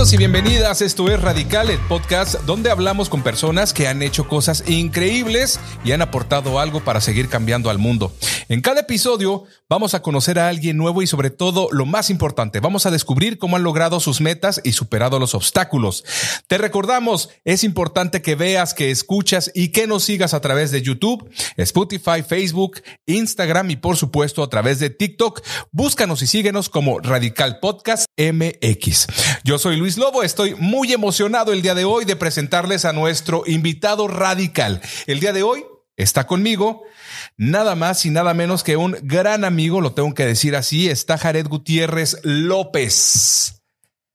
Bienvenidos y bienvenidas. Esto es Radical, el podcast donde hablamos con personas que han hecho cosas increíbles y han aportado algo para seguir cambiando al mundo. En cada episodio vamos a conocer a alguien nuevo y sobre todo lo más importante, vamos a descubrir cómo han logrado sus metas y superado los obstáculos. Te recordamos, es importante que veas, que escuchas y que nos sigas a través de YouTube, Spotify, Facebook, Instagram y por supuesto a través de TikTok. Búscanos y síguenos como Radical Podcast MX. Yo soy Luis Lobo, estoy muy emocionado el día de hoy de presentarles a nuestro invitado radical. El día de hoy está conmigo nada más y nada menos que un gran amigo, lo tengo que decir así, está Jared Gutiérrez López.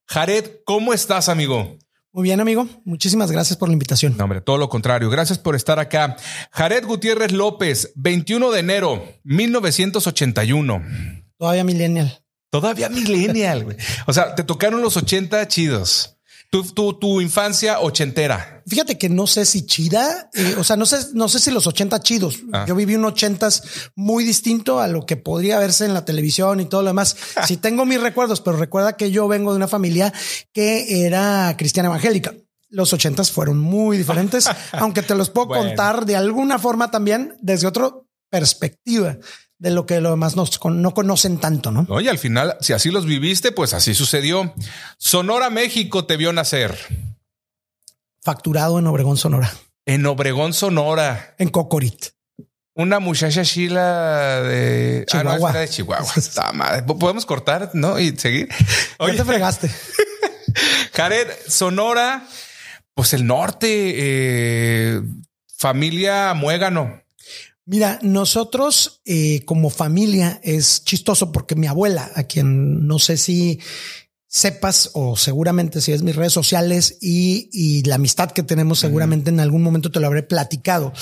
Jared, ¿cómo estás, amigo? Muy bien, amigo. Muchísimas gracias por la invitación. No, hombre, todo lo contrario. Gracias por estar acá. Jared Gutiérrez López, 21 de enero, 1981. Todavía millennial. Todavía millennial, güey. O sea, te tocaron los 80 chidos. Tu, tu, tu infancia ochentera. Fíjate que no sé si chida, eh, o sea, no sé, no sé si los 80 chidos. Ah. Yo viví un 80 muy distinto a lo que podría verse en la televisión y todo lo demás. Sí tengo mis recuerdos, pero recuerda que yo vengo de una familia que era cristiana evangélica. Los 80 fueron muy diferentes, aunque te los puedo Bueno. contar de alguna forma también desde otra perspectiva de lo que los demás nos no conocen tanto, ¿no? Oye, al final, si así los viviste, pues así sucedió. Sonora, México te vio nacer. Facturado en Obregón, Sonora, En Obregón, Sonora. en Cocorit. Una muchacha chila de Ah, no, Chihuahua. era de Chihuahua. Está madre. Podemos cortar, ¿no? Y seguir. Ya Oye, te fregaste. Jared, Sonora, pues el norte, eh, familia Muégano. Mira, nosotros eh, como familia es chistoso porque mi abuela, a quien no sé si sepas o seguramente si es mis redes sociales y, y la amistad que tenemos seguramente en algún momento te lo habré platicado,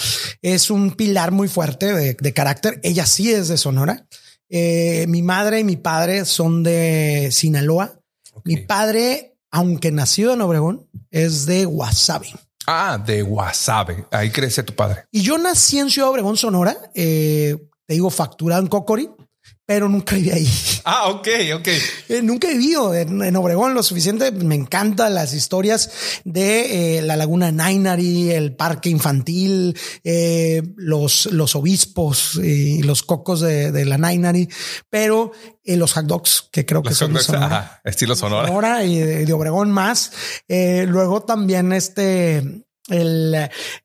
es un pilar muy fuerte de, de carácter. Ella sí es de Sonora. Eh, mi madre y mi padre son de Sinaloa. Mi padre, aunque nacido en Obregón, es de Guasave. Ah, de Guasave. Ahí crece tu padre. Y yo nací en Ciudad Obregón, Sonora. eh, te digo, facturado en Cocori, pero nunca viví ahí. Ah, ok, ok. Eh, nunca he vivido en, en Obregón lo suficiente. Me encantan las historias de eh, la laguna Nainari, el parque infantil, eh, los, los obispos y los cocos de, de la Nainari, pero eh, los hot dogs, que creo que son de dogs, Sonora. ajá, estilo Sonora. Sonora y de, de Obregón más. Luego también este el,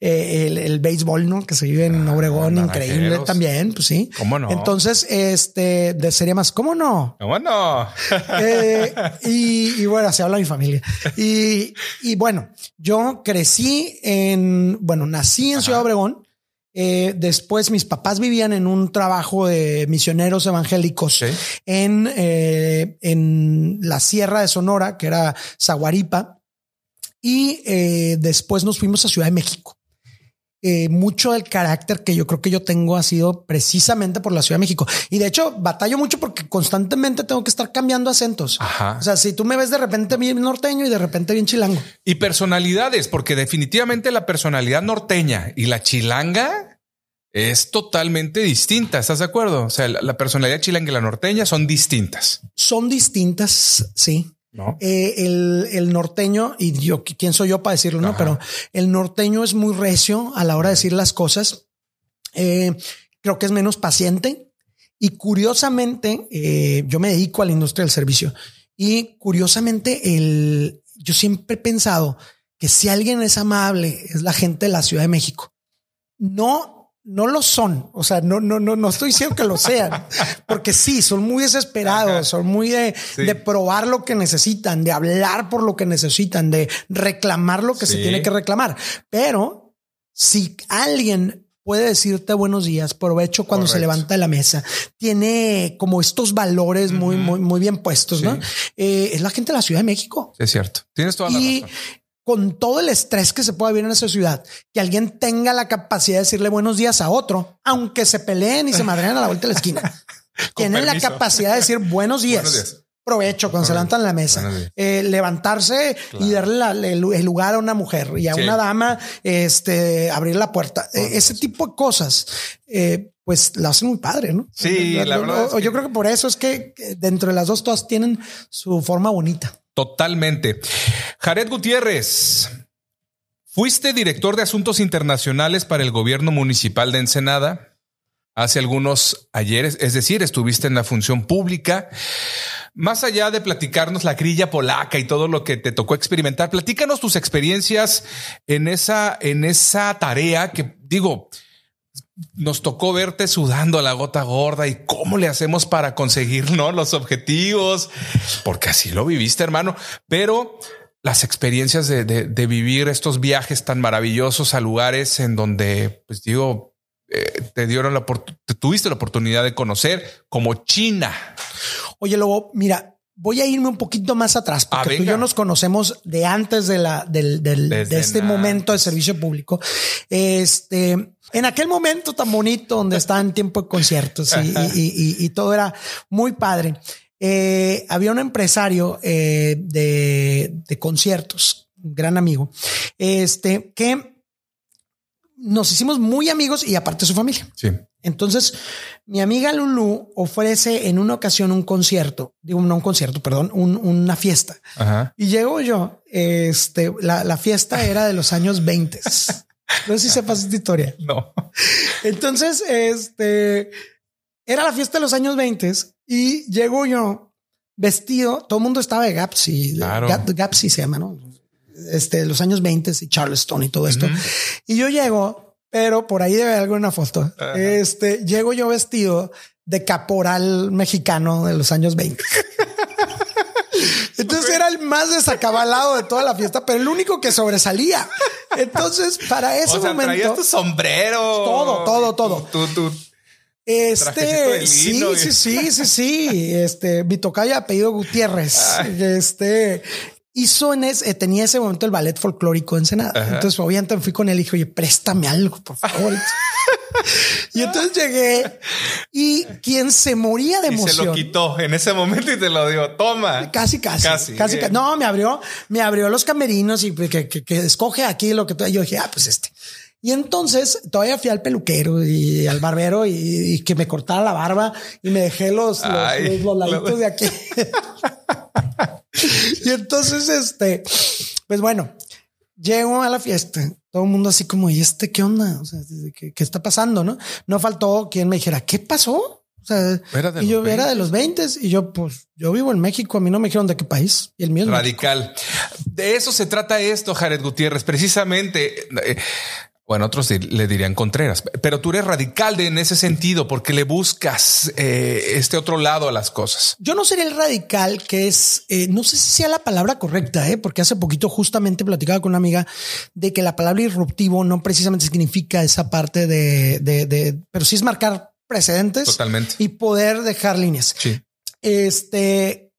eh, el, el béisbol, ¿no? Que se vive en Ah, Obregón, increíble también, pues sí. ¿Cómo no? Entonces, este de sería más, ¿cómo no? Bueno, Eh, y, y bueno, se habla mi familia. Y, y bueno, yo crecí en, bueno, nací en Ciudad Obregón. Eh, después mis papás vivían en un trabajo de misioneros evangélicos en, eh, en la Sierra de Sonora, que era Zaguaripa. Y eh, después nos fuimos a Ciudad de México. Eh, mucho del carácter que yo creo que yo tengo ha sido precisamente por la Ciudad de México. Y de hecho, batallo mucho porque constantemente tengo que estar cambiando acentos. Ajá. O sea, si tú me ves de repente bien norteño y de repente bien chilango. y personalidades, porque definitivamente la personalidad norteña y la chilanga es totalmente distinta. ¿Estás de acuerdo? O sea, la, la personalidad chilanga y la norteña son distintas, Son distintas, sí. ¿No? Eh, el, el norteño, y yo, ¿quién soy yo para decirlo? No, pero el norteño es muy recio a la hora de decir las cosas. Eh, creo que es menos paciente. Y curiosamente, eh, yo me dedico a la industria del servicio. Y curiosamente, el, yo siempre he pensado que si alguien es amable, es la gente de la Ciudad de México. No, no lo son. O sea, no, no, no, no estoy diciendo que lo sean, porque sí, son muy desesperados, son muy de, Sí. de probar lo que necesitan, de hablar por lo que necesitan, de reclamar lo que se tiene que reclamar. Pero si alguien puede decirte buenos días, provecho cuando se levanta de la mesa, tiene como estos valores muy, muy, muy bien puestos, ¿no? Eh, es la gente de la Ciudad de México. Es cierto. Tienes toda la Y razón. Con todo el estrés que se puede vivir en esa ciudad, que alguien tenga la capacidad de decirle buenos días a otro, aunque se peleen y se madrean a la vuelta de la esquina. Tienen la capacidad de decir buenos días. Buenos días. Provecho cuando se levantan la mesa. Eh, levantarse y darle la- el, el lugar a una mujer y a Sí. una dama, este, abrir la puerta. Eh, ese tipo de cosas, eh, pues la hacen muy padre, ¿no? Sí, Yo- la verdad es yo creo que por eso es que dentro de las dos todas tienen su forma bonita. Totalmente. Jared Gutiérrez, fuiste director de asuntos internacionales para el gobierno municipal de Ensenada hace algunos ayeres, es decir, estuviste en la función pública. Más allá de platicarnos la grilla polaca y todo lo que te tocó experimentar, platícanos tus experiencias en esa, en esa tarea que digo, nos tocó verte sudando a la gota gorda y cómo le hacemos para conseguir ¿no? los objetivos, porque así lo viviste, hermano. Pero las experiencias de, de vivir estos viajes tan maravillosos a lugares en donde, pues digo, eh, te dieron la te tuviste la oportunidad de conocer como China. Oye, luego, mira, voy a irme un poquito más atrás porque ah, tú y yo nos conocemos de antes de la del, del de este momento de servicio público. Este, en aquel momento tan bonito donde estaba en tiempo de conciertos y, y, y, todo era muy padre. Eh, había un empresario eh, de, de conciertos, un gran amigo, este que nos hicimos muy amigos y aparte su familia. Sí. Entonces, mi amiga Lulu ofrece en una ocasión un concierto, digo, no un concierto, perdón, una fiesta. Y llego yo, este, la, fiesta era de los años 20. No sé si sepas esta historia. No. Entonces, este, era la fiesta de los años 20 y llego yo vestido, todo el mundo estaba de Gapsi, claro. Gapsi se llama, ¿no? Este, los años 20 y Charleston y todo esto. Y yo llego, pero por ahí debe haber alguna foto. Este, llego yo vestido de caporal mexicano de los años 20. Entonces era el más desacabalado de toda la fiesta, pero el único que sobresalía. Entonces, para ese o sea, momento. Traías tu sombrero. Todo, todo, todo. este, sí, sí, sí, sí, sí. Este, mi tocaya apellido Gutiérrez. Este, hizo en ese, tenía ese momento el ballet folclórico en Ensenada. Entonces, obviamente fui con él y dije, oye, préstame algo, por favor. y entonces llegué y quien se moría de emoción. se lo quitó en ese momento y te lo dio. Toma. Casi, casi, casi. casi, No, me abrió, me abrió los camerinos y que, que, escoge aquí lo que yo dije, ah, pues este. Y entonces todavía fui al peluquero y al barbero y, que me cortara la barba y me dejé los, los, los laditos de aquí. y entonces, este, pues bueno, llego a la fiesta, todo el mundo así como, ¿y este qué onda? O sea, ¿qué, está pasando? No, no faltó quien me dijera, ¿qué pasó? O sea, y yo era de los 20 y yo, pues, yo vivo en México. A mí no me dijeron de qué país y el mío radical. De eso se trata esto, Jared Gutiérrez. Precisamente eh, bueno, otros le dirían Contreras, pero tú eres radical de, en ese sentido porque le buscas eh, este otro lado a las cosas. Yo no sería el radical que es, eh, no sé si sea la palabra correcta, eh, porque hace poquito justamente platicaba con una amiga de que la palabra irruptivo no precisamente significa esa parte de, de, de pero sí es marcar precedentes Totalmente. y poder dejar líneas. Sí. Este,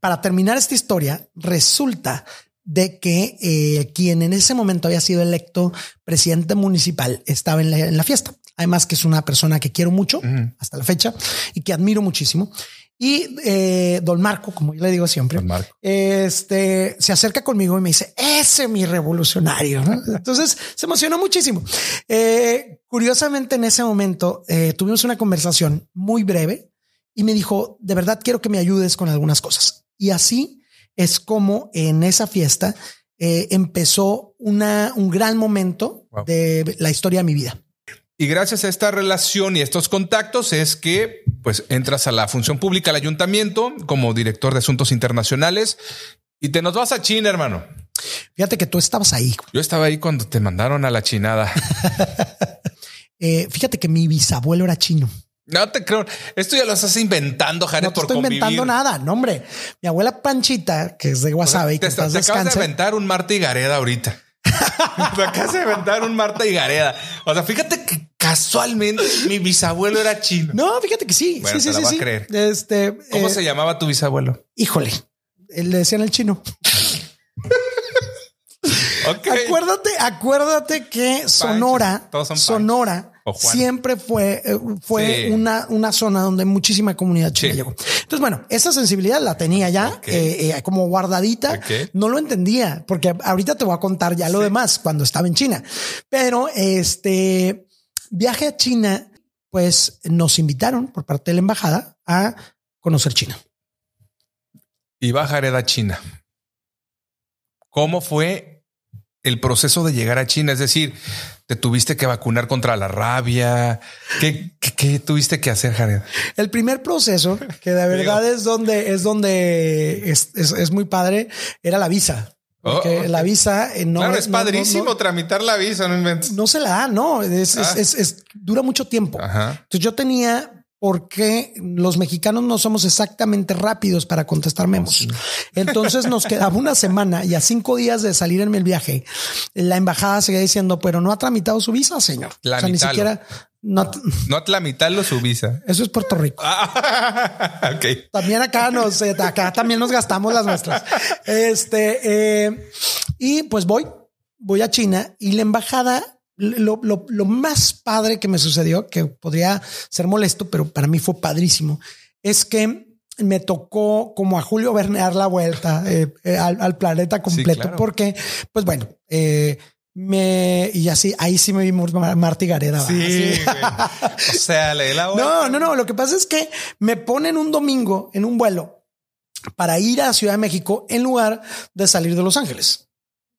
para terminar esta historia, resulta de que eh, quien en ese momento había sido electo presidente municipal estaba en la, fiesta. Además que es una persona que quiero mucho hasta la fecha y que admiro muchísimo. Y eh, don Marco, como yo le digo siempre, este se acerca conmigo y me dice ese es mi revolucionario. Entonces se emocionó muchísimo. Eh, curiosamente, en ese momento tuvimos una conversación muy breve y me dijo de verdad quiero que me ayudes con algunas cosas. Y así es como en esa fiesta eh, empezó una, un gran momento de la historia de mi vida. Y gracias a esta relación y estos contactos es que pues entras a la función pública al ayuntamiento como director de asuntos internacionales y te nos vas a China, hermano. Fíjate que tú estabas ahí. Yo estaba ahí cuando te mandaron a la chinada. Eh, fíjate que mi bisabuelo era chino. No te creo. Esto ya lo estás inventando, Jared, no te estoy inventando nada. No, hombre. Mi abuela Panchita, que es de Guasave, te, te, acabas de inventar un Marta y Gareda ahorita. te acabas de inventar un Marta y Gareda. O sea, fíjate que casualmente mi bisabuelo era chino. No, fíjate que sí. sí, sí, sí, Creer. Este, ¿Cómo eh, se llamaba tu bisabuelo? Híjole, le decían el chino. Acuérdate, acuérdate que Sonora, Sonora siempre fue, eh, fue una, una zona donde muchísima comunidad china llegó. Entonces, bueno, esa sensibilidad la tenía ya eh, eh, como guardadita. No lo entendía porque ahorita te voy a contar ya lo demás cuando estaba en China. Pero este viaje a China, pues nos invitaron por parte de la embajada a conocer China. Y bajar a China. ¿cómo fue el proceso de llegar a China? Es decir, te tuviste que vacunar contra la rabia. ¿Qué, qué, tuviste que hacer, Jared? El primer proceso, que de verdad es donde es donde es, es, muy padre, era la visa. Oh, Porque la visa eh, no claro, es padrísimo tramitar la visa, no inventes. No se la da, no, es, ah. es, dura mucho tiempo. Entonces yo tenía porque los mexicanos no somos exactamente rápidos para contestar memos. Entonces nos quedaba una semana y a cinco días de salir en el viaje, la embajada seguía diciendo, pero no ha tramitado su visa, señor. o sea, ni siquiera no, no ha tramitado su visa. Eso es Puerto Rico. Ah, también acá nos, eh, acá también nos gastamos las nuestras. Este, eh, y pues voy, voy a China y la embajada lo, lo, lo, más padre que me sucedió, que podría ser molesto, pero para mí fue padrísimo, es que me tocó como a Julio Verne dar la vuelta eh, eh, al, planeta completo, porque, pues bueno, eh, me y así ahí sí me vi Marty Gareda. Sí, o sea, le la No, no, no. Lo que pasa es que me ponen un domingo en un vuelo para ir a Ciudad de México en lugar de salir de Los Ángeles.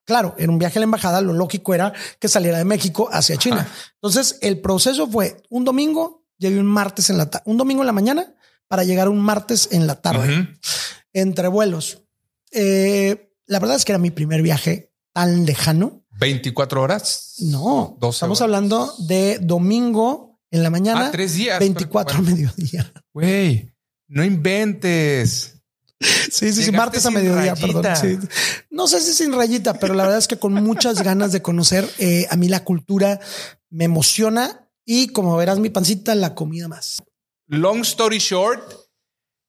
Claro, en un viaje a la embajada, lo lógico era que saliera de México hacia China. Entonces, el proceso fue un domingo, llegué un martes en la tarde, un domingo en la mañana para llegar un martes en la tarde entre vuelos. Eh, la verdad es que era mi primer viaje tan lejano. 24 horas. No, estamos hablando de domingo en la mañana. Ah, tres días. 24 a mediodía. Güey, no inventes. Sí, sí, sí, martes a mediodía, perdón. No sé si sin rayita, pero la verdad es que con muchas ganas de conocer eh, a mí la cultura me emociona y como verás mi pancita, la comida más. Long story short,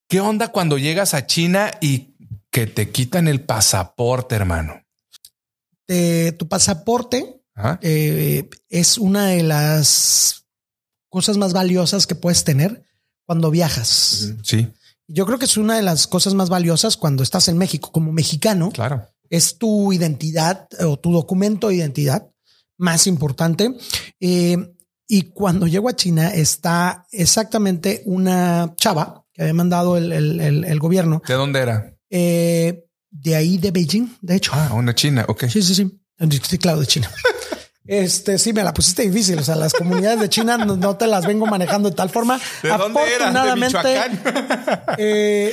¿qué onda cuando llegas a China y que te quitan el pasaporte, hermano? tu pasaporte eh, es una de las cosas más valiosas que puedes tener cuando viajas. Sí. Yo creo que es una de las cosas más valiosas cuando estás en México como mexicano. Claro. Es tu identidad o tu documento de identidad más importante. Eh, y cuando llego a China está exactamente una chava que había mandado el, gobierno. ¿De dónde era? Eh, de ahí de Beijing, de hecho. Ah, una China. Ok. Sí, sí, sí. Sí, claro, de China. Este sí me la pusiste difícil. O sea, las comunidades de China no, te las vengo manejando de tal forma. ¿De Afortunadamente, eh,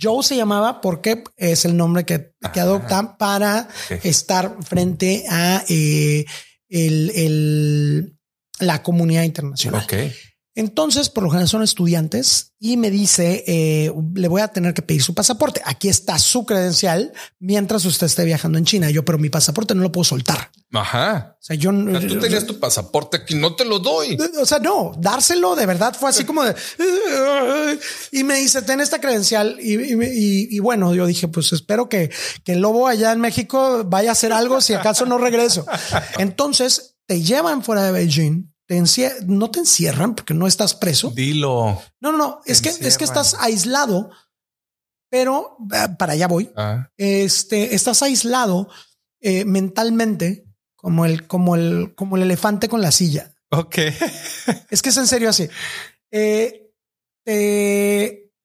Joe se llamaba porque es el nombre que, que adoptan para estar frente a eh, el, la comunidad internacional. Okay. Entonces, por lo general son estudiantes y me dice, eh, le voy a tener que pedir su pasaporte. Aquí está su credencial mientras usted esté viajando en China. Yo, pero mi pasaporte no lo puedo soltar. Ajá. O sea, yo no. Tú tenías tu pasaporte aquí, no te lo doy. O sea, no, dárselo de verdad fue así como de. Y me dice, ten esta credencial. Y, bueno, yo dije, pues espero que, que el lobo allá en México vaya a hacer algo si acaso no regreso. Entonces te llevan fuera de Beijing no te encierran porque no estás preso. Dilo. No, no, no. Es que, es que estás aislado, pero para allá voy. Ah. Este, estás aislado eh, mentalmente como el, como el, como el elefante con la silla. Ok. es que es en serio así. Eh,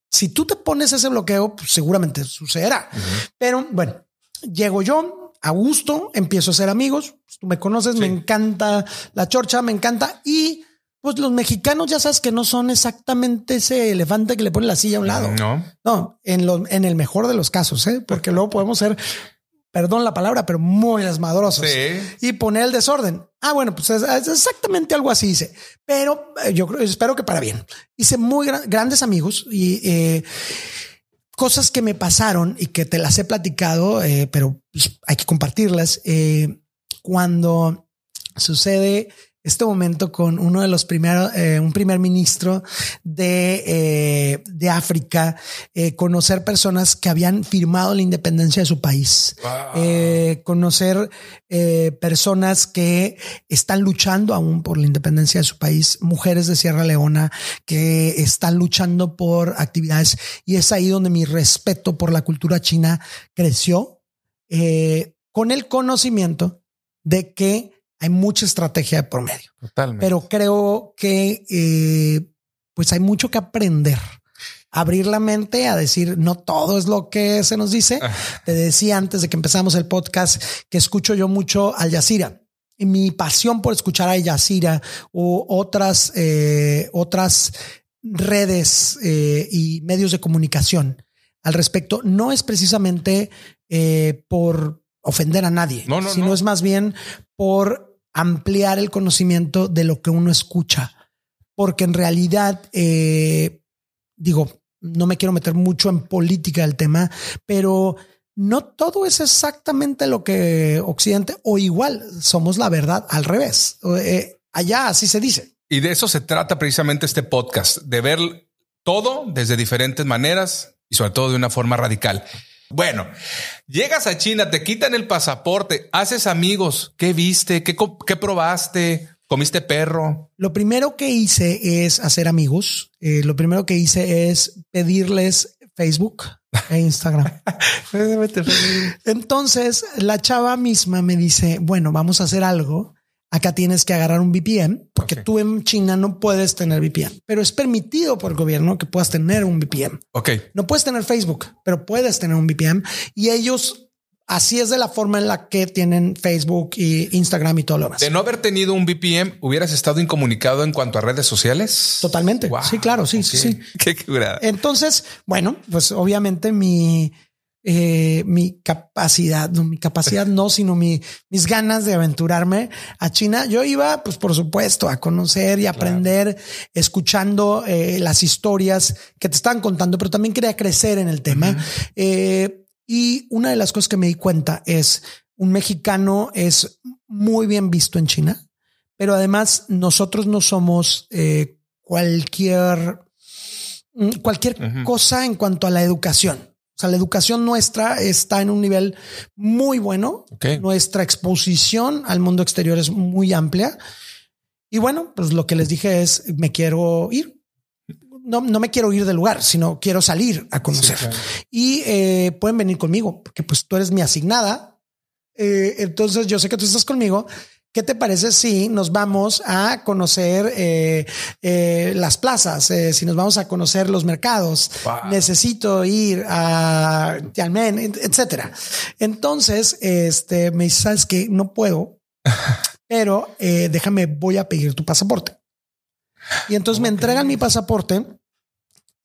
si tú te pones ese bloqueo, pues seguramente sucederá. Pero bueno, llego yo, a gusto, empiezo a ser amigos. Tú me conoces, me encanta la chorcha, me encanta. Y pues los mexicanos ya sabes que no son exactamente ese elefante que le pone la silla a un lado. No, no, en, lo, en el mejor de los casos, ¿eh? porque luego podemos ser, perdón la palabra, pero muy desmadrosos y poner el desorden. Ah, bueno, pues es, exactamente algo así hice, pero eh, yo creo, espero que para bien. Hice muy grandes amigos y eh, cosas que me pasaron y que te las he platicado, eh, pero pues, hay que compartirlas. Eh, cuando sucede este momento con uno de los primeros, eh, un primer ministro de, eh, de África, eh, conocer personas que habían firmado la independencia de su país, conocer personas que están luchando aún por la independencia de su país, mujeres de Sierra Leona que están luchando por actividades. Y es ahí donde mi respeto por la cultura china creció con el conocimiento de que hay mucha estrategia de promedio. Totalmente. Pero creo que eh, pues hay mucho que aprender abrir la mente a decir no todo es lo que se nos dice. Ah. Te decía antes de que empezamos el podcast que escucho yo mucho Al Jazeera y mi pasión por escuchar a Al Jazeera u otras, eh, otras redes eh, y medios de comunicación al respecto no es precisamente eh, por ofender a nadie, No, no, sino no. es más bien por ampliar el conocimiento de lo que uno escucha. Porque en realidad, eh, digo, no me quiero meter mucho en política del tema, pero no todo es exactamente lo que Occidente o igual somos la verdad al revés. Eh, allá así se dice. Y de eso se trata precisamente este podcast, de ver todo desde diferentes maneras y sobre todo de una forma radical. Bueno, llegas a China, te quitan el pasaporte, haces amigos. ¿Qué viste? ¿Qué, probaste? ¿Comiste perro? Lo primero que hice es hacer amigos. Eh, lo primero que hice es pedirles Facebook e Instagram. Entonces la chava misma me dice, bueno, vamos a hacer algo. Acá tienes que agarrar un VPN porque tú en China no puedes tener VPN, pero es permitido por el gobierno que puedas tener un VPN. Ok. No puedes tener Facebook, pero puedes tener un VPN y ellos así es de la forma en la que tienen Facebook y Instagram y todo lo demás. De no haber tenido un VPN, hubieras estado incomunicado en cuanto a redes sociales. Totalmente. Wow, sí, claro. Sí, sí, ok. sí. Qué curada. Entonces, bueno, pues obviamente mi, eh, mi capacidad, no mi capacidad no, sino mi, mis ganas de aventurarme a China. Yo iba, pues por supuesto, a conocer y aprender, escuchando eh, las historias que te estaban contando, pero también quería crecer en el tema. Eh, y una de las cosas que me di cuenta es un mexicano es muy bien visto en China, pero además nosotros no somos cualquier mm, cualquier cosa en cuanto a la educación. O sea, la educación nuestra está en un nivel muy bueno. Nuestra exposición al mundo exterior es muy amplia. Y bueno, pues lo que les dije es, me quiero ir. No, no me quiero ir del lugar, sino quiero salir a conocer. Sí, claro. Y eh, pueden venir conmigo, porque pues tú eres mi asignada. Eh, entonces yo sé que tú estás conmigo. ¿Qué te parece si nos vamos a conocer eh, eh, las plazas? Eh, si nos vamos a conocer los mercados, Wow. necesito ir a Tianmen, et- etcétera. Entonces, este me dice, sabes que no puedo, pero déjame, voy a pedir tu pasaporte. Y entonces me entregan mi pasaporte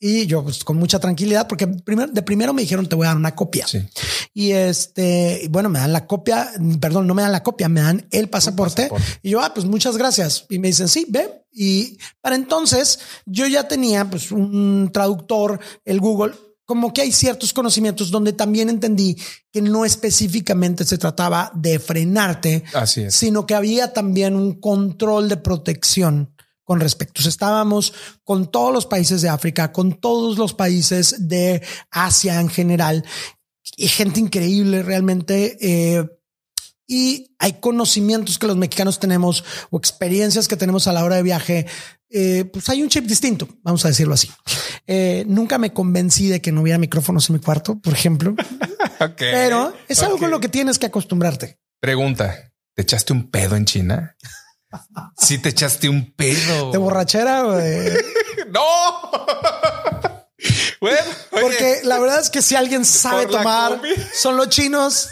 y yo pues, con mucha tranquilidad, porque primero, de primero me dijeron te voy a dar una copia. Sí. Y este, bueno, me dan la copia, perdón, no me dan la copia, me dan el pasaporte. pasaporte. Y yo, ah, pues muchas gracias. Y me dicen, sí, ve. Y para entonces yo ya tenía pues un traductor, el Google, como que hay ciertos conocimientos donde también entendí que no específicamente se trataba de frenarte, Así es. sino que había también un control de protección con respecto. O sea, estábamos con todos los países de África, con todos los países de Asia en general, y gente increíble realmente. eh, y hay conocimientos que los mexicanos tenemos o experiencias que tenemos a la hora de viaje. eh, pues hay un chip distinto, vamos a decirlo así. Eh, nunca me convencí de que no hubiera micrófonos en mi cuarto, por ejemplo, pero es algo con lo que tienes que acostumbrarte. Pregunta: ¿te echaste un pedo en China? Sí, te echaste un pedo. De borrachera. No. Bueno, oye, Porque la verdad es que si alguien sabe tomar, combi. son los chinos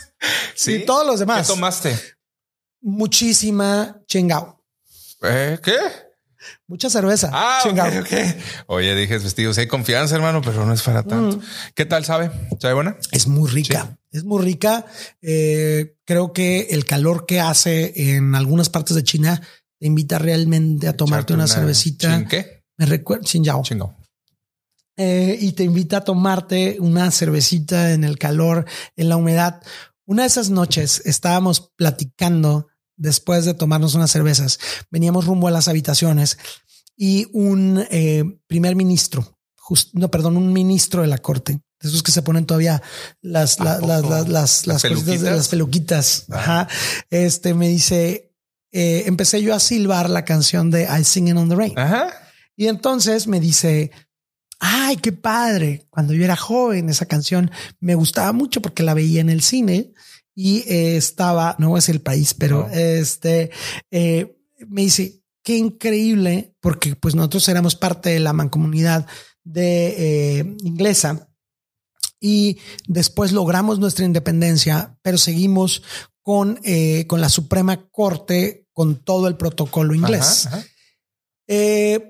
¿sí? y todos los demás. ¿Qué tomaste? Muchísima chingao. ¿Eh? ¿Qué? Mucha cerveza. Ah, chingao. ok, ok. Oye, dije vestidos, hay confianza, hermano, pero no es para tanto. Mm. ¿Qué tal sabe? ¿Sabe buena? Es muy rica. Es muy rica. Eh, creo que el calor que hace en algunas partes de China te invita realmente a tomarte Echarte una, cervecita. ¿Chin qué? Me recuerda Xinjiao. Chingo. Eh, y te invita a tomarte una cervecita en el calor, en la humedad. Una de esas noches estábamos platicando después de tomarnos unas cervezas. Veníamos rumbo a las habitaciones y un eh, primer ministro, just- no, perdón, un ministro de la corte, de esos que se ponen todavía las, las, las, las, ¿Las las cositas de peluquitas? las peluquitas. Ajá. Este me dice, eh, empecé yo a silbar la canción de I Singing on the Rain. Ajá. Y entonces me dice, ay, qué padre. Cuando yo era joven, esa canción me gustaba mucho porque la veía en el cine y eh, estaba, no voy a decir el país, pero No. este eh, me dice, qué increíble, porque pues nosotros éramos parte de la mancomunidad de eh, inglesa y después logramos nuestra independencia, pero seguimos con, con la Suprema Corte con todo el protocolo inglés. Eh,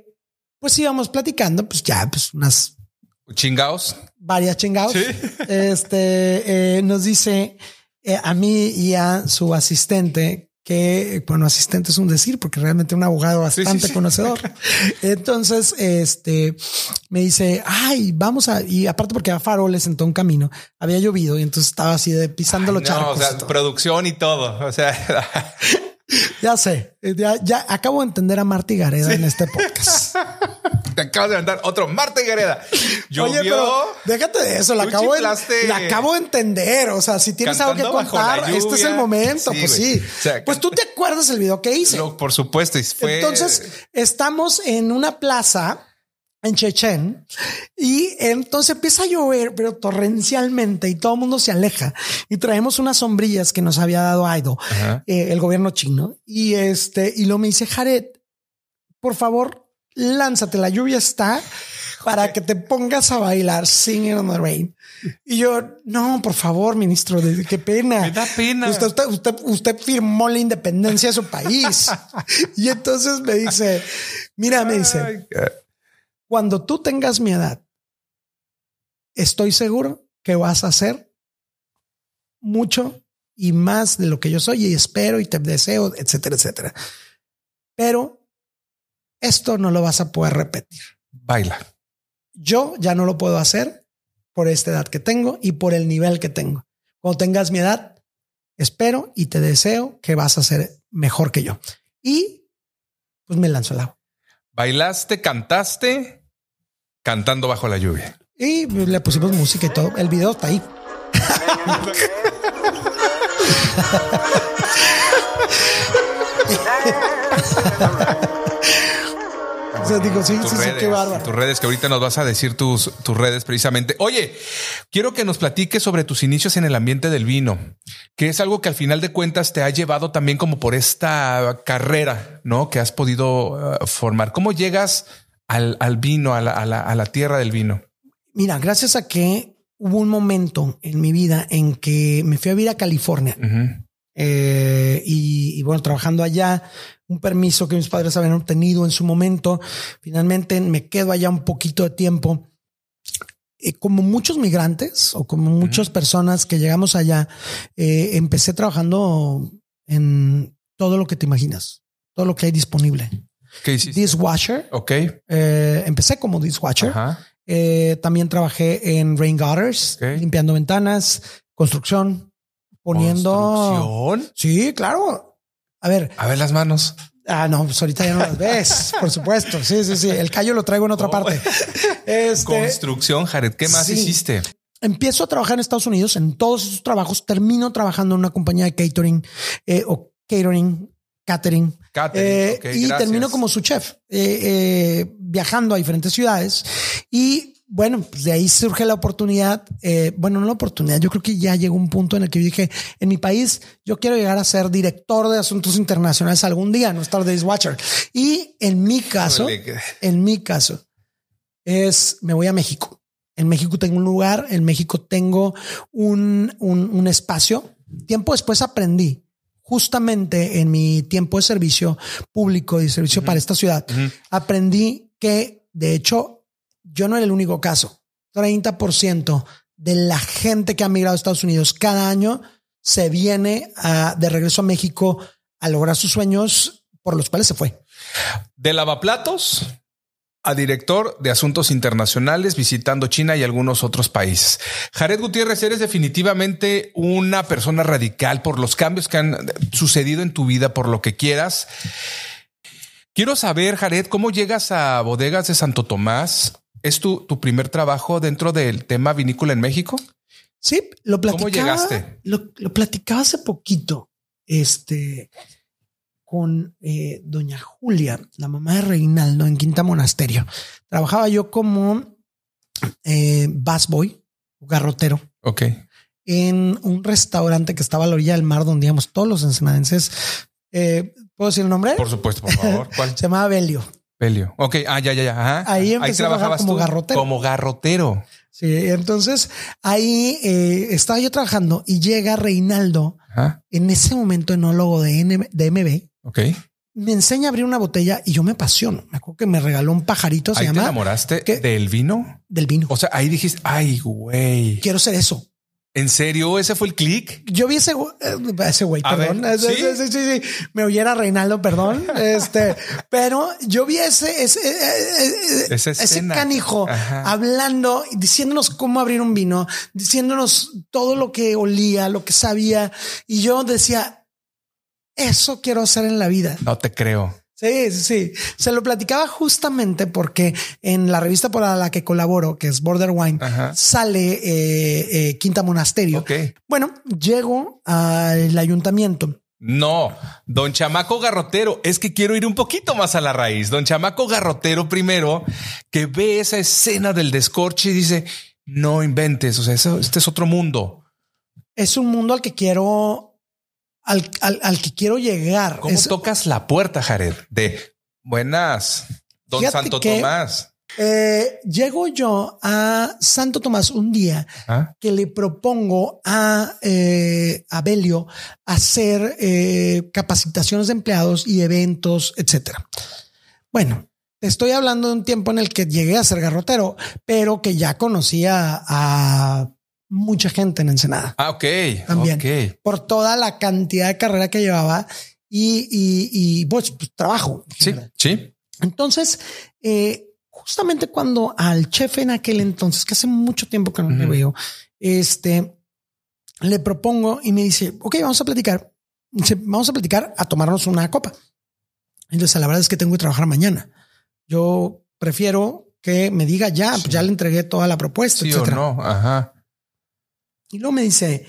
pues íbamos platicando, pues ya, pues unas chingados, varias chingados. Este nos dice a mí y a su asistente que, bueno, asistente es un decir, porque realmente un abogado bastante conocedor. Entonces, este, me dice, ay, vamos a, y aparte porque a faroles en todo un camino, había llovido y entonces estaba así de pisando los charcos. O sea, producción y todo, o sea. ya sé, ya, ya acabo de entender a Marty Gareda en este podcast. Te acabas de levantar otro Marta Gareda. Oye, pero déjate de eso. La acabo, de, la acabo de entender. O sea, si tienes algo que contar, este es el momento. pues sí. pues tú te acuerdas el video que hice. por supuesto. Entonces, estamos en una plaza en Chechen y entonces empieza a llover, pero torrencialmente y todo el mundo se aleja y traemos unas sombrillas que nos había dado Aido, eh, el gobierno chino. Y este, y lo me dice Jared, por favor, lánzate, la lluvia está para que te pongas a bailar Singing on the Rain. Y yo, no, por favor, ministro, qué pena. Me da pena. Usted, usted, usted, firmó la independencia de su país. y entonces me dice, mira, me dice, cuando tú tengas mi edad, estoy seguro que vas a hacer mucho y más de lo que yo soy y espero y te deseo, etcétera, etcétera. Pero esto no lo vas a poder repetir. Baila. Yo ya no lo puedo hacer por esta edad que tengo y por el nivel que tengo. Cuando tengas mi edad, espero y te deseo que vas a ser mejor que yo. Y pues me lanzo al agua. Bailaste, cantaste, cantando bajo la lluvia. Y le pusimos música y todo. El video está ahí. digo, sí, sí, sí, qué bárbaro. Tus redes, que ahorita nos vas a decir tus, tus redes precisamente. Oye, quiero que nos platiques sobre tus inicios en el ambiente del vino, que es algo que al final de cuentas te ha llevado también como por esta carrera, ¿no? Que has podido uh, formar. ¿Cómo llegas al, vino, a la, tierra del vino? Mira, gracias a que hubo un momento en mi vida en que me fui a vivir a California. Eh, y, bueno, trabajando allá, un permiso que mis padres habían obtenido en su momento. Finalmente me quedo allá un poquito de tiempo. Eh, como muchos migrantes o como muchas personas que llegamos allá, eh, empecé trabajando en todo lo que te imaginas, todo lo que hay disponible. ¿Qué hiciste? Dishwasher. Ok. empecé como dishwasher. también trabajé en rain gutters, limpiando ventanas, construcción, poniendo. Sí, claro. A ver. A ver las manos. Ah, no, pues ahorita ya no las ves, por supuesto. Sí, sí, sí. El callo lo traigo en otra oh. parte. Este, Construcción, Jared. ¿Qué más hiciste? Empiezo a trabajar en Estados Unidos en todos esos trabajos. Termino trabajando en una compañía de catering eh, o catering, catering. Catering eh, y termino como su chef, eh, viajando a diferentes ciudades y bueno, pues de ahí surge la oportunidad. Eh, bueno, no la oportunidad. Yo creo que ya llegó un punto en el que yo dije, en mi país, yo quiero llegar a ser director de asuntos internacionales algún día, no estar de Watcher. Y en mi caso, en mi caso, es me voy a México. En México tengo un lugar, en México tengo un, un, espacio. Tiempo después aprendí justamente en mi tiempo de servicio público y servicio para esta ciudad, aprendí que de hecho yo no era el único caso. 30% de la gente que ha migrado a Estados Unidos cada año se viene de regreso a México a lograr sus sueños por los cuales se fue. De lavaplatos a director de asuntos internacionales visitando China y algunos otros países. Jared Gutiérrez, eres definitivamente una persona radical por los cambios que han sucedido en tu vida, por lo que quieras. Quiero saber, Jared, cómo llegas a Bodegas de Santo Tomás ¿Es tu, tu primer trabajo dentro del tema vinícola en México? Sí, lo platicaba. ¿Cómo llegaste? Lo, lo platicaba hace poquito, este, con eh, doña Julia, la mamá de Reinaldo en Quinta Monasterio. Trabajaba yo como eh, busboy, garrotero. Ok. En un restaurante que estaba a la orilla del mar donde íbamos todos los ensenadenses. Eh, ¿Puedo decir el nombre? Por supuesto, por favor. Se llamaba Belio. Pelio. Ok, ah, ya, ya, ya. Ajá. Ahí empecé a trabajar como garrotero. Como garrotero. Sí, entonces ahí eh, estaba yo trabajando y llega Reinaldo, en ese momento enólogo de, de MB. Ok. Me enseña a abrir una botella y yo me apasiono. Me acuerdo que me regaló un pajarito. Se ¿Ahí llama. ¿Te enamoraste del vino? Del vino. O sea, ahí dijiste, ay, güey. Quiero ser eso. ¿En serio? ¿Ese fue el click? Yo vi ese, eh, ese güey, perdón. ¿sí? Sí, sí, sí, Me oyera Reinaldo, perdón. Este, pero yo vi ese, ese, eh, eh, ese canijo hablando y diciéndonos cómo abrir un vino, diciéndonos todo lo que olía, lo que sabía. Y yo decía, eso quiero hacer en la vida. No te creo. Sí, sí, Se lo platicaba justamente porque en la revista por la que colaboro, que es Border Wine, sale eh, eh, Quinta Monasterio. Bueno, llego al ayuntamiento. No, don Chamaco Garrotero, es que quiero ir un poquito más a la raíz. Don Chamaco Garrotero primero, que ve esa escena del descorche y dice, no inventes, o sea, este es otro mundo. Es un mundo al que quiero al, que quiero llegar. ¿Cómo tocas la puerta, Jared? De buenas, don Santo Tomás. Eh, llego yo a Santo Tomás un día ah. que le propongo a, eh, a Belio hacer eh, capacitaciones de empleados y eventos, etcétera. Bueno, estoy hablando de un tiempo en el que llegué a ser garrotero, pero que ya conocía a mucha gente en Ensenada. Ah, ok. También. Por toda la cantidad de carrera que llevaba y, y, pues, pues, trabajo. Sí, sí. Entonces, eh, justamente cuando al chef en aquel entonces, que hace mucho tiempo que no me veo, este, le propongo y me dice, ok, vamos a platicar. Dice, vamos a platicar a tomarnos una copa. Entonces, la verdad es que tengo que trabajar mañana. Yo prefiero que me diga ya, pues ya le entregué toda la propuesta. Sí o no. Ajá. Y luego me dice,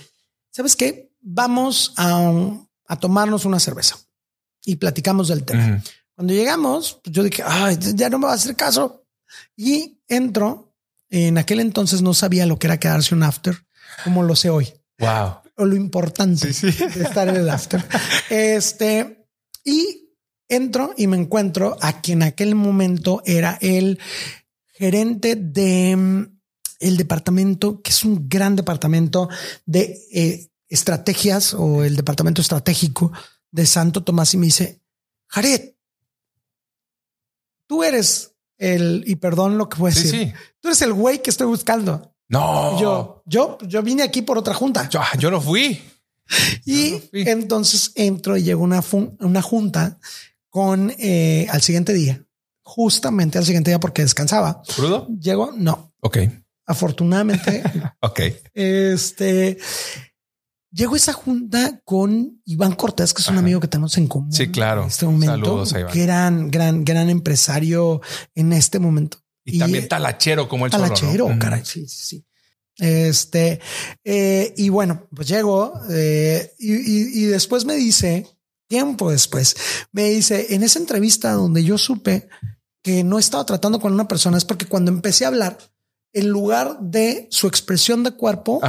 ¿sabes qué? Vamos a, tomarnos una cerveza y platicamos del tema. Cuando llegamos, pues yo dije, Ay, ya no me va a hacer caso. Y entro. En aquel entonces no sabía lo que era quedarse un after, como lo sé hoy. Wow. O lo importante de estar en el after. Este, y entro y me encuentro a quien en aquel momento era el gerente de el departamento, que es un gran departamento de eh, estrategias o el departamento estratégico de Santo Tomás y me dice, Jared, tú eres el, y perdón lo que voy a decir, tú eres el güey que estoy buscando. No, yo, yo, yo vine aquí por otra junta. Yo, yo no fui. Y entonces entro y llego a una, una junta con eh, al siguiente día, justamente al siguiente día porque descansaba. ¿Crudo? Llego, no. Ok. Afortunadamente. ok. Este llegó esa junta con Iván Cortés, que es un amigo que tenemos en común. Sí, claro. En este momento. Saludos a Iván. Gran, gran, gran empresario en este momento. Y, también talachero como el talachero, caray. Sí, sí, sí. Este, eh, y bueno, pues llegó eh, y, y después me dice, tiempo después, me dice, en esa entrevista donde yo supe que no estaba tratando con una persona es porque cuando empecé a hablar, en lugar de su expresión de cuerpo,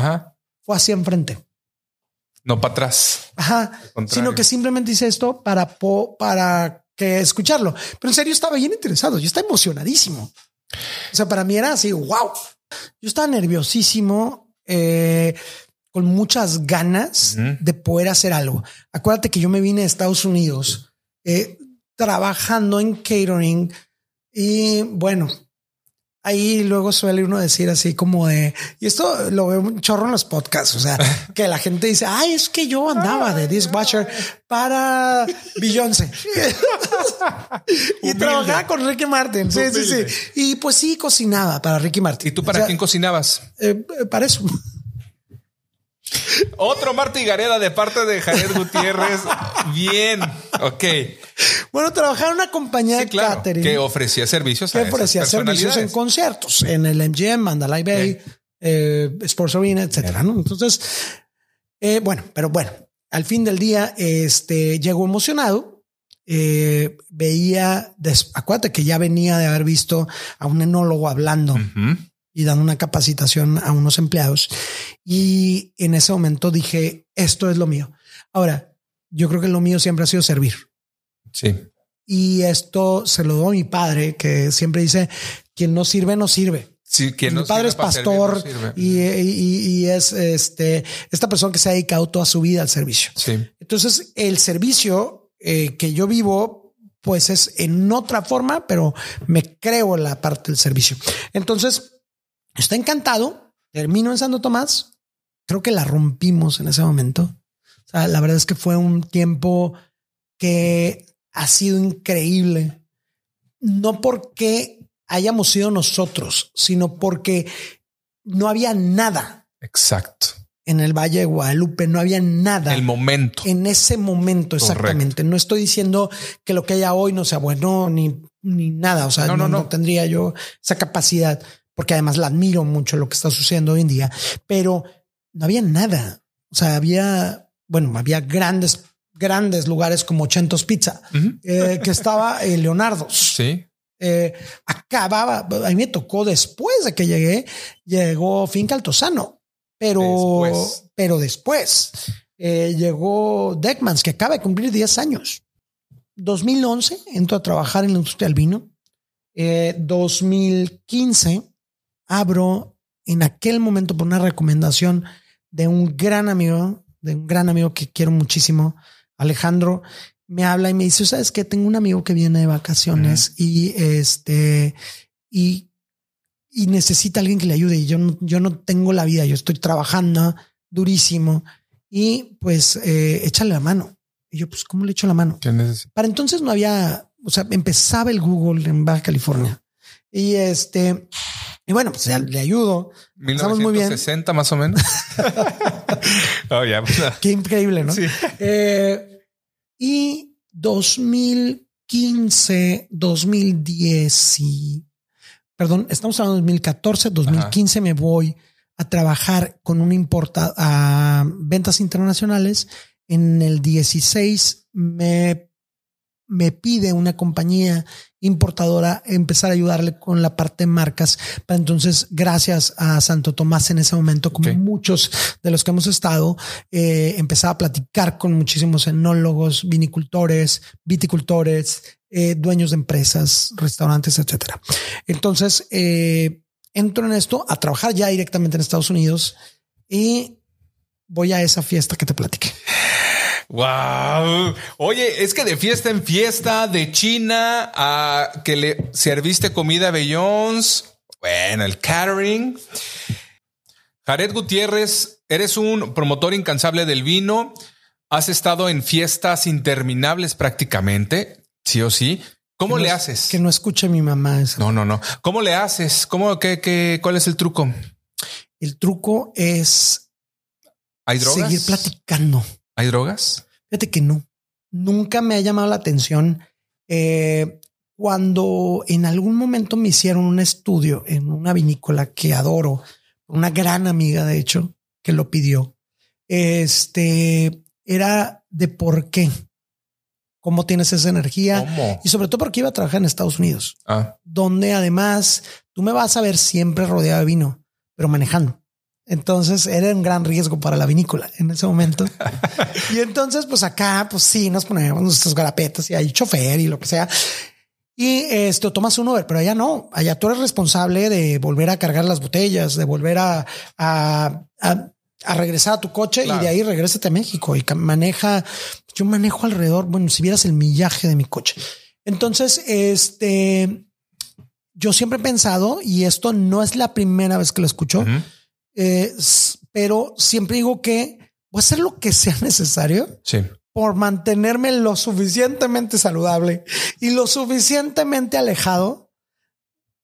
fue hacia enfrente. No para atrás. Ajá. Sino que simplemente hice esto para, para que escucharlo. Pero en serio estaba bien interesado. Yo estaba emocionadísimo. O sea, para mí era así, wow. Yo estaba nerviosísimo, eh, con muchas ganas de poder hacer algo. Acuérdate que yo me vine a Estados Unidos eh, trabajando en catering y bueno, ahí luego suele uno decir así como de, y esto lo veo un chorro en los podcasts, o sea, que la gente dice, ay, es que yo andaba de dishwasher para Beyoncé. y trabajaba con Ricky Martin. Sí, sí, sí. Y pues sí, cocinaba para Ricky Martin. ¿Y tú para quién cocinabas? Eh, eh, para eso. Otro Marty Gareda de parte de Jared Gutiérrez. Bien. Ok. Bueno, trabajaba en una compañía de catering. Que ofrecía servicios que ofrecía servicios en conciertos, en el MGM, Mandalay Bay, eh, Sports Arena, etcétera. Entonces, eh, bueno, pero bueno, al fin del día, este llegó emocionado. Eh, veía, acuérdate que ya venía de haber visto a un enólogo hablando y dando una capacitación a unos empleados. Y en ese momento dije, esto es lo mío. Ahora, yo creo que lo mío siempre ha sido servir. Sí. Y esto se lo doy a mi padre, que siempre dice, quien no sirve, no sirve. Sí, quien mi no padre sirve es servir, pastor no sirve. y, y- y es este, esta persona que se ha dedicado toda su vida al servicio. Sí. Entonces, el servicio eh, que yo vivo, pues es en otra forma, pero me creo la parte del servicio. Entonces, está encantado. Termino en Santo Tomás. Creo que la rompimos en ese momento. O sea, la verdad es que fue un tiempo que ha sido increíble. No porque hayamos sido nosotros, sino porque no había nada Exacto. en el Valle de Guadalupe, no había nada El momento. en ese momento exactamente. No estoy diciendo que lo que haya hoy no sea bueno ni, ni nada. O sea, no, no no. tendría yo esa capacidad porque además la admiro mucho lo que está sucediendo hoy en día, pero no había nada. O sea, había, bueno, había grandes, grandes lugares como Chentos Pizza, eh, que estaba eh, Leonardo's. Sí. Eh, acababa, a mí me tocó después de que llegué, llegó Finca Altozano, pero Después. pero después eh, llegó Deckmans, que acaba de cumplir 10 años. 2011 entro a trabajar en la industria del vino. Eh, 2015 abro en aquel momento por una recomendación de un gran amigo, de un gran amigo que quiero muchísimo, Alejandro, me habla y me dice, ¿sabes qué? Tengo un amigo que viene de vacaciones y este, y, y necesita alguien que le ayude y yo no, yo no tengo la vida, yo estoy trabajando durísimo y pues eh, échale la mano. Y yo, pues, ¿cómo le echo la mano? Para entonces no había, o sea, empezaba el Google en Baja California. Y este, y bueno, pues le ayudo. Estamos muy bien. 1960 más o menos. oh, ya. Qué increíble, ¿no? Sí. Eh, y 2015, 2010 y, perdón, estamos hablando de 2014, 2015 me voy a trabajar con un importa a ventas internacionales. En el 16 me, me pide una compañía importadora empezar a ayudarle con la parte de marcas. Para entonces, gracias a Santo Tomás en ese momento, como muchos de los que hemos estado, eh, empezaba a platicar con muchísimos enólogos, vinicultores, viticultores, eh, dueños de empresas, restaurantes, etcétera. Entonces, eh, entro en esto a trabajar ya directamente en Estados Unidos y voy a esa fiesta que te platiqué. Wow. Oye, es que de fiesta en fiesta, de China a que le serviste comida a Beyoncé. Bueno, el catering. Jared Gutiérrez, eres un promotor incansable del vino. Has estado en fiestas interminables prácticamente, sí o sí. ¿Cómo le no- haces? Que no escuche mi mamá eso. No, no, no. ¿Cómo le haces? ¿Cómo, qué, qué, cuál es el truco? El truco es ¿Hay drogas? seguir platicando. ¿Hay drogas? Fíjate que no. Nunca me ha llamado la atención. Eh, cuando en algún momento me hicieron un estudio en una vinícola que adoro, una gran amiga, de hecho, que lo pidió. Este era de por qué, cómo tienes esa energía ¿Cómo? y sobre todo porque iba a trabajar en Estados Unidos, Ah, donde además tú me vas a ver siempre rodeado de vino, pero manejando. Entonces era un gran riesgo para la vinícola en ese momento. y entonces, pues acá, pues sí, nos ponemos nuestros garapetas y hay chofer y lo que sea. Y esto tomas un Uber, pero allá no. Allá tú eres responsable de volver a cargar las botellas, de volver a, a, a- a regresar a tu coche Claro. y de ahí regrésate a México y maneja. Yo manejo alrededor. Bueno, si vieras el millaje de mi coche. Entonces, este, yo siempre he pensado, y esto no es la primera vez que lo escucho. Eh, pero siempre digo que voy a hacer lo que sea necesario sí. por mantenerme lo suficientemente saludable y lo suficientemente alejado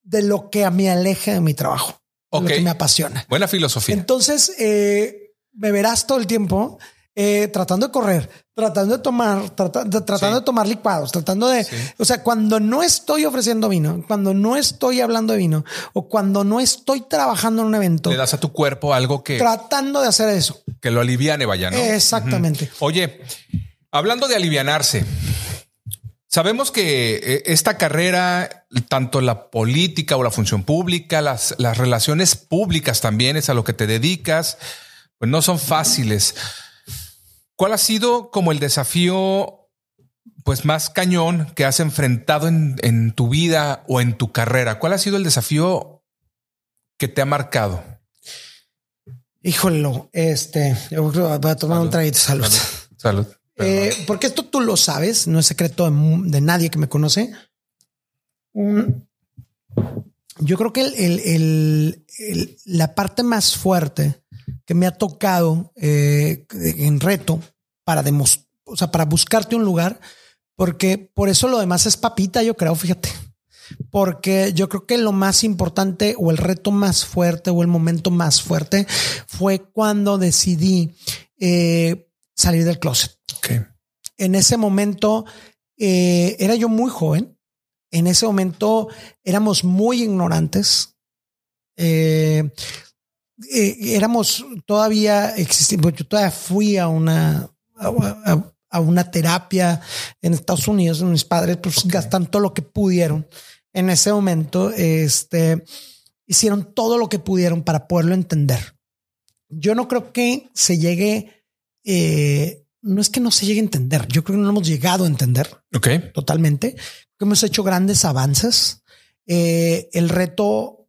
de lo que me aleje de mi trabajo, de Ok. lo que me apasiona. Buena filosofía. Entonces, eh, me verás todo el tiempo eh, tratando de correr, tratando de tomar, trata- de- tratando Sí. de tomar licuados, tratando de, Sí. o sea, cuando no estoy ofreciendo vino, cuando no estoy hablando de vino o cuando no estoy trabajando en un evento, Le das a tu cuerpo algo que, tratando de hacer eso. que lo aliviane, vaya, ¿no? Exactamente. Oye, hablando de alivianarse, sabemos que eh, esta carrera, tanto la política o la función pública, las, las relaciones públicas también es a lo que te dedicas, pues no son fáciles. ¿Cuál ha sido como el desafío pues más cañón que has enfrentado en, en tu vida o en tu carrera? ¿Cuál ha sido el desafío que te ha marcado? Híjole, este, yo creo voy a tomar un traguito. Salud. Salud. Eh, porque esto tú lo sabes, no es secreto de, de nadie que me conoce. Yo creo que el, el, el, la parte más fuerte que me ha tocado eh, en reto para demostrar, o sea, para buscarte un lugar, porque por eso lo demás es papita, yo creo, fíjate. Porque yo creo que lo más importante o el reto más fuerte o el momento más fuerte fue cuando decidí eh, salir del closet. Okay. En ese momento eh, era yo muy joven en ese momento éramos muy ignorantes. Eh, eh, éramos todavía existimos. Yo todavía fui a una, a, a, una terapia en Estados Unidos. Mis padres pues okay. gastan todo lo que pudieron en ese momento. Este hicieron todo lo que pudieron para poderlo entender. Yo no creo que se llegue, eh, no es que no se llegue a entender. Yo creo que no hemos llegado a entender Ok. totalmente que hemos hecho grandes avances. Eh, el reto,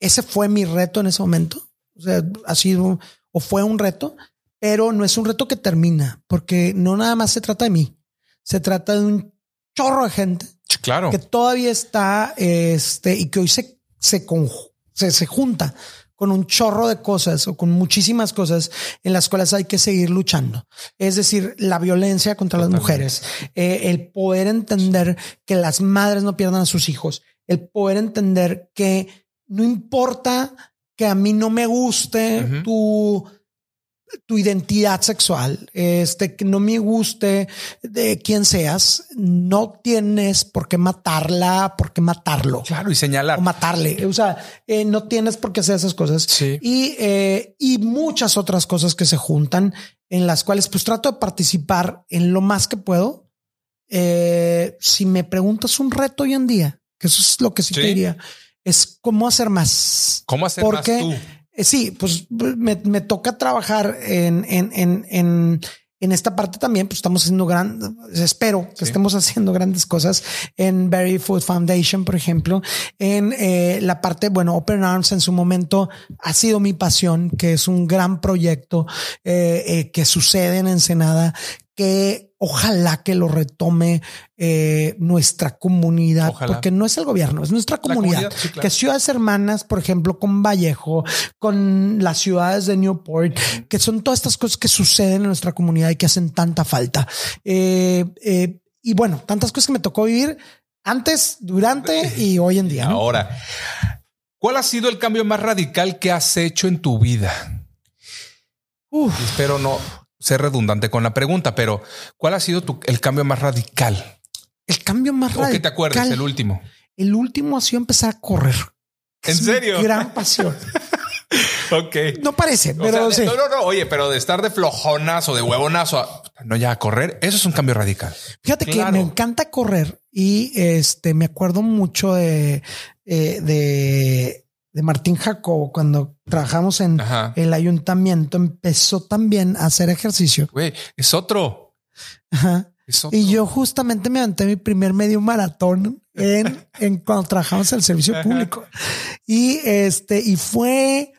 ese fue mi reto en ese momento. O sea, ha sido o fue un reto, pero no es un reto que termina, porque no nada más se trata de mí. Se trata de un chorro de gente claro. que todavía está este y que hoy se, se, se, se junta con un chorro de cosas o con muchísimas cosas en las cuales hay que seguir luchando. Es decir, la violencia contra las mujeres, eh, el poder entender que las madres no pierdan a sus hijos, el poder entender que no importa que a mí no me guste uh -huh. tu tu identidad sexual, este que no me guste de quién seas, no tienes por qué matarla, por qué matarlo. Claro, y señalar. O matarle. O sea, eh, no tienes por qué hacer esas cosas. Sí. Y, eh, y muchas otras cosas que se juntan en las cuales pues trato de participar en lo más que puedo. Eh, si me preguntas un reto hoy en día, que eso es lo que sí, sí. te diría, es cómo hacer más. ¿Cómo hacer Porque, más tú? Eh, sí, pues me, me toca trabajar en, en, en, en, en esta parte también, pues estamos haciendo grandes, espero que sí. estemos haciendo grandes cosas en Berry Food Foundation, por ejemplo, en eh, la parte, bueno, Open Arms en su momento ha sido mi pasión, que es un gran proyecto eh, eh, que sucede en Ensenada, que ojalá que lo retome eh, nuestra comunidad, ojalá. porque no es el gobierno, es nuestra comunidad. comunidad sí, claro. Que ciudades hermanas, por ejemplo, con Vallejo, con las ciudades de Newport, que son todas estas cosas que suceden en nuestra comunidad y que hacen tanta falta. Eh, eh, y bueno, tantas cosas que me tocó vivir antes, durante y hoy en día. ¿no? Ahora, ¿cuál ha sido el cambio más radical que has hecho en tu vida? Uf. Espero no ser redundante con la pregunta, pero ¿cuál ha sido tu, el cambio más radical? El cambio más ¿O radical. que te acuerdas? El último. El último ha sido empezar a correr. ¿En serio? gran pasión. ok. No parece, pero o sea, sí. No, no, no. Oye, pero de estar de flojonas o de huevonazo a no ya a correr, eso es un cambio radical. Fíjate claro. que me encanta correr y este me acuerdo mucho de, eh, de de Martín Jacobo, cuando trabajamos en Ajá. el ayuntamiento, empezó también a hacer ejercicio. Güey, es otro. Ajá. Es otro. Y yo justamente me aventé mi primer medio maratón en, en cuando trabajamos en el servicio público. Y este, y fue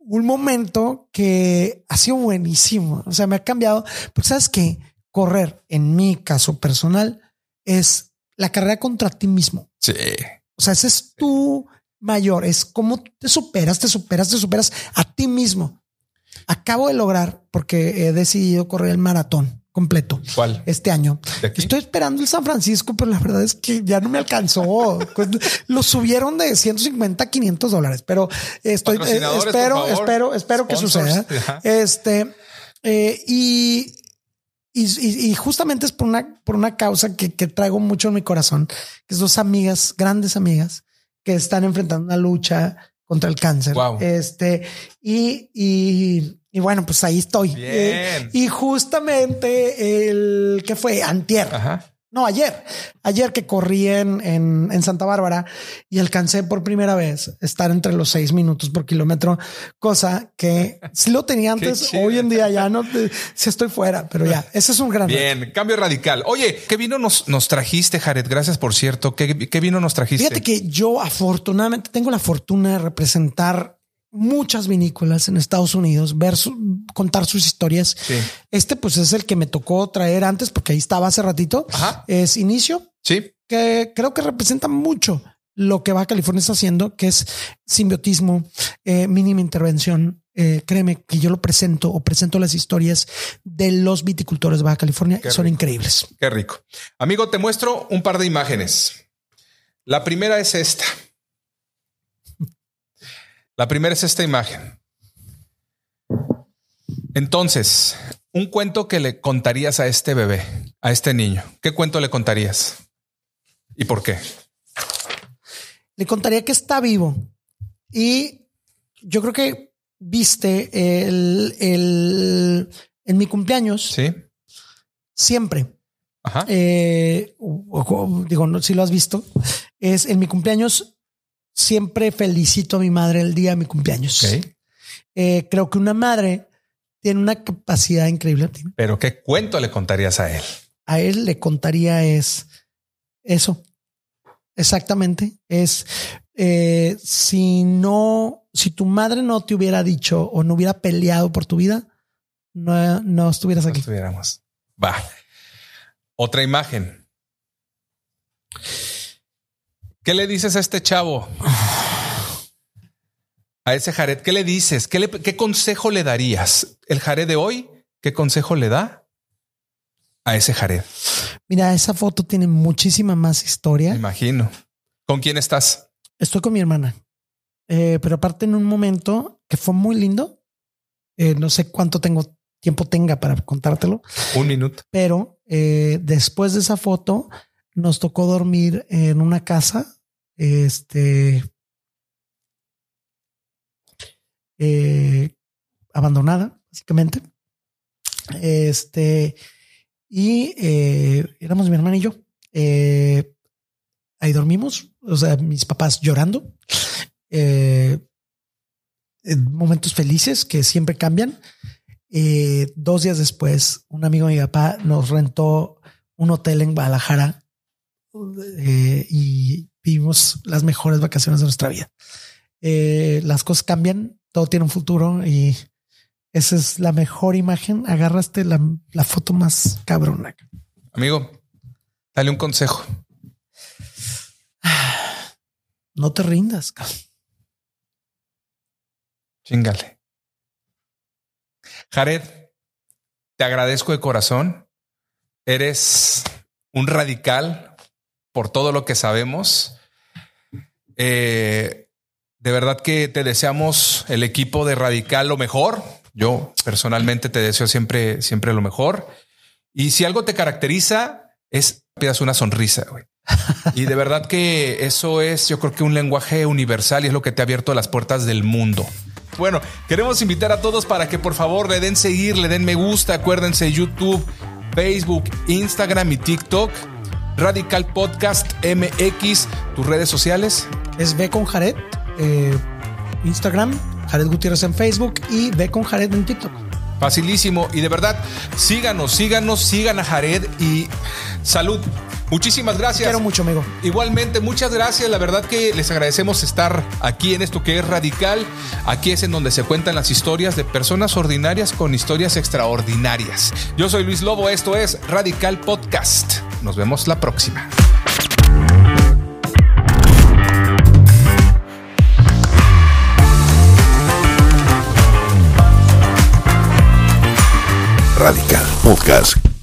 un momento que ha sido buenísimo. O sea, me ha cambiado. Porque sabes que correr, en mi caso personal, es la carrera contra ti mismo. Sí. O sea, ese es tu mayor, es cómo te superas, te superas, te superas a ti mismo. Acabo de lograr, porque he decidido correr el maratón completo. ¿Cuál? Este año. Estoy esperando el San Francisco, pero la verdad es que ya no me alcanzó. Lo subieron de 150 a 500 dólares, pero estoy, eh, espero, espero, espero que suceda. Ajá. Este, eh, y, y, y, justamente es por una, por una causa que, que traigo mucho en mi corazón, que es dos amigas, grandes amigas, que están enfrentando una lucha contra el cáncer. Wow. Este, y, y, y, bueno, pues ahí estoy. Bien. Eh, y justamente el que fue antier. Ajá. No, ayer, ayer que corrí en, en, Santa Bárbara y alcancé por primera vez estar entre los seis minutos por kilómetro, cosa que si lo tenía antes, hoy en día ya no, si estoy fuera, pero ya, ese es un gran. Bien, cambio radical. Oye, ¿qué vino nos, nos trajiste, Jared? Gracias, por cierto. ¿Qué, ¿Qué vino nos trajiste? Fíjate que yo afortunadamente tengo la fortuna de representar muchas vinícolas en Estados Unidos, ver contar sus historias. Este pues es el que me tocó traer antes porque ahí estaba hace ratito. Es Inicio. Sí. Que creo que representa mucho lo que Baja California está haciendo, que es simbiotismo, eh, mínima intervención. Eh, créeme que yo lo presento o presento las historias de los viticultores de Baja California. Son increíbles. Qué rico. Amigo, te muestro un par de imágenes. La primera es esta. La primera es esta imagen. Entonces, un cuento que le contarías a este bebé, a este niño, ¿qué cuento le contarías? ¿Y por qué? Le contaría que está vivo y yo creo que viste el, el en mi cumpleaños. Sí. Siempre. Ajá. Eh, digo, si lo has visto, es en mi cumpleaños siempre felicito a mi madre el día de mi cumpleaños. Eh, creo que una madre tiene una capacidad increíble. Pero ¿qué cuento le contarías a él? A él le contaría es eso. Exactamente. Es eh, si no, si tu madre no te hubiera dicho o no hubiera peleado por tu vida, no, no estuvieras aquí. Estuviéramos. Va. Otra imagen. ¿Qué le dices a este chavo? A ese Jared, ¿qué le dices? ¿Qué, ¿Qué, consejo le darías? ¿El Jared de hoy? ¿Qué consejo le da a ese Jared? Mira, esa foto tiene muchísima más historia. Me imagino. ¿Con quién estás? Estoy con mi hermana. Eh, pero aparte en un momento que fue muy lindo. Eh, no sé cuánto tengo tiempo tenga para contártelo. Un minuto. Pero eh, después de esa foto, nos tocó dormir en una casa, este, eh, abandonada, básicamente. Este, y eh, éramos mi hermana y yo. Eh, ahí dormimos, o sea, mis papás llorando. momentos felices que siempre cambian. dos días después, un amigo de mi papá nos rentó un hotel en Guadalajara eh, y vivimos las mejores vacaciones de nuestra vida. Eh, las cosas cambian, todo tiene un futuro y esa es la mejor imagen. Agarraste la, la foto más cabrona. Amigo, dale un consejo. No te rindas. Chingale. Jared, te agradezco de corazón. Eres un radical, por todo lo que sabemos. Eh, de verdad que te deseamos el equipo de Radical lo mejor. Yo personalmente te deseo siempre, siempre lo mejor. Y si algo te caracteriza es pidas una sonrisa. Y de verdad que eso es, yo creo que un lenguaje universal y es lo que te ha abierto las puertas del mundo. Bueno, queremos invitar a todos para que por favor le den seguir, le den me gusta. Acuérdense YouTube, Facebook, Instagram y TikTok Radical Podcast MX, tus redes sociales. Es Ve con Jared, eh, Instagram, Jared Gutiérrez en Facebook y Ve con Jared en TikTok. Facilísimo. Y de verdad, síganos, síganos, sigan a Jared y salud. Muchísimas gracias. Quiero mucho, amigo. Igualmente, muchas gracias. La verdad que les agradecemos estar aquí en esto que es radical. Aquí es en donde se cuentan las historias de personas ordinarias con historias extraordinarias. Yo soy Luis Lobo, esto es Radical Podcast. Nos vemos la próxima. Radical Podcast.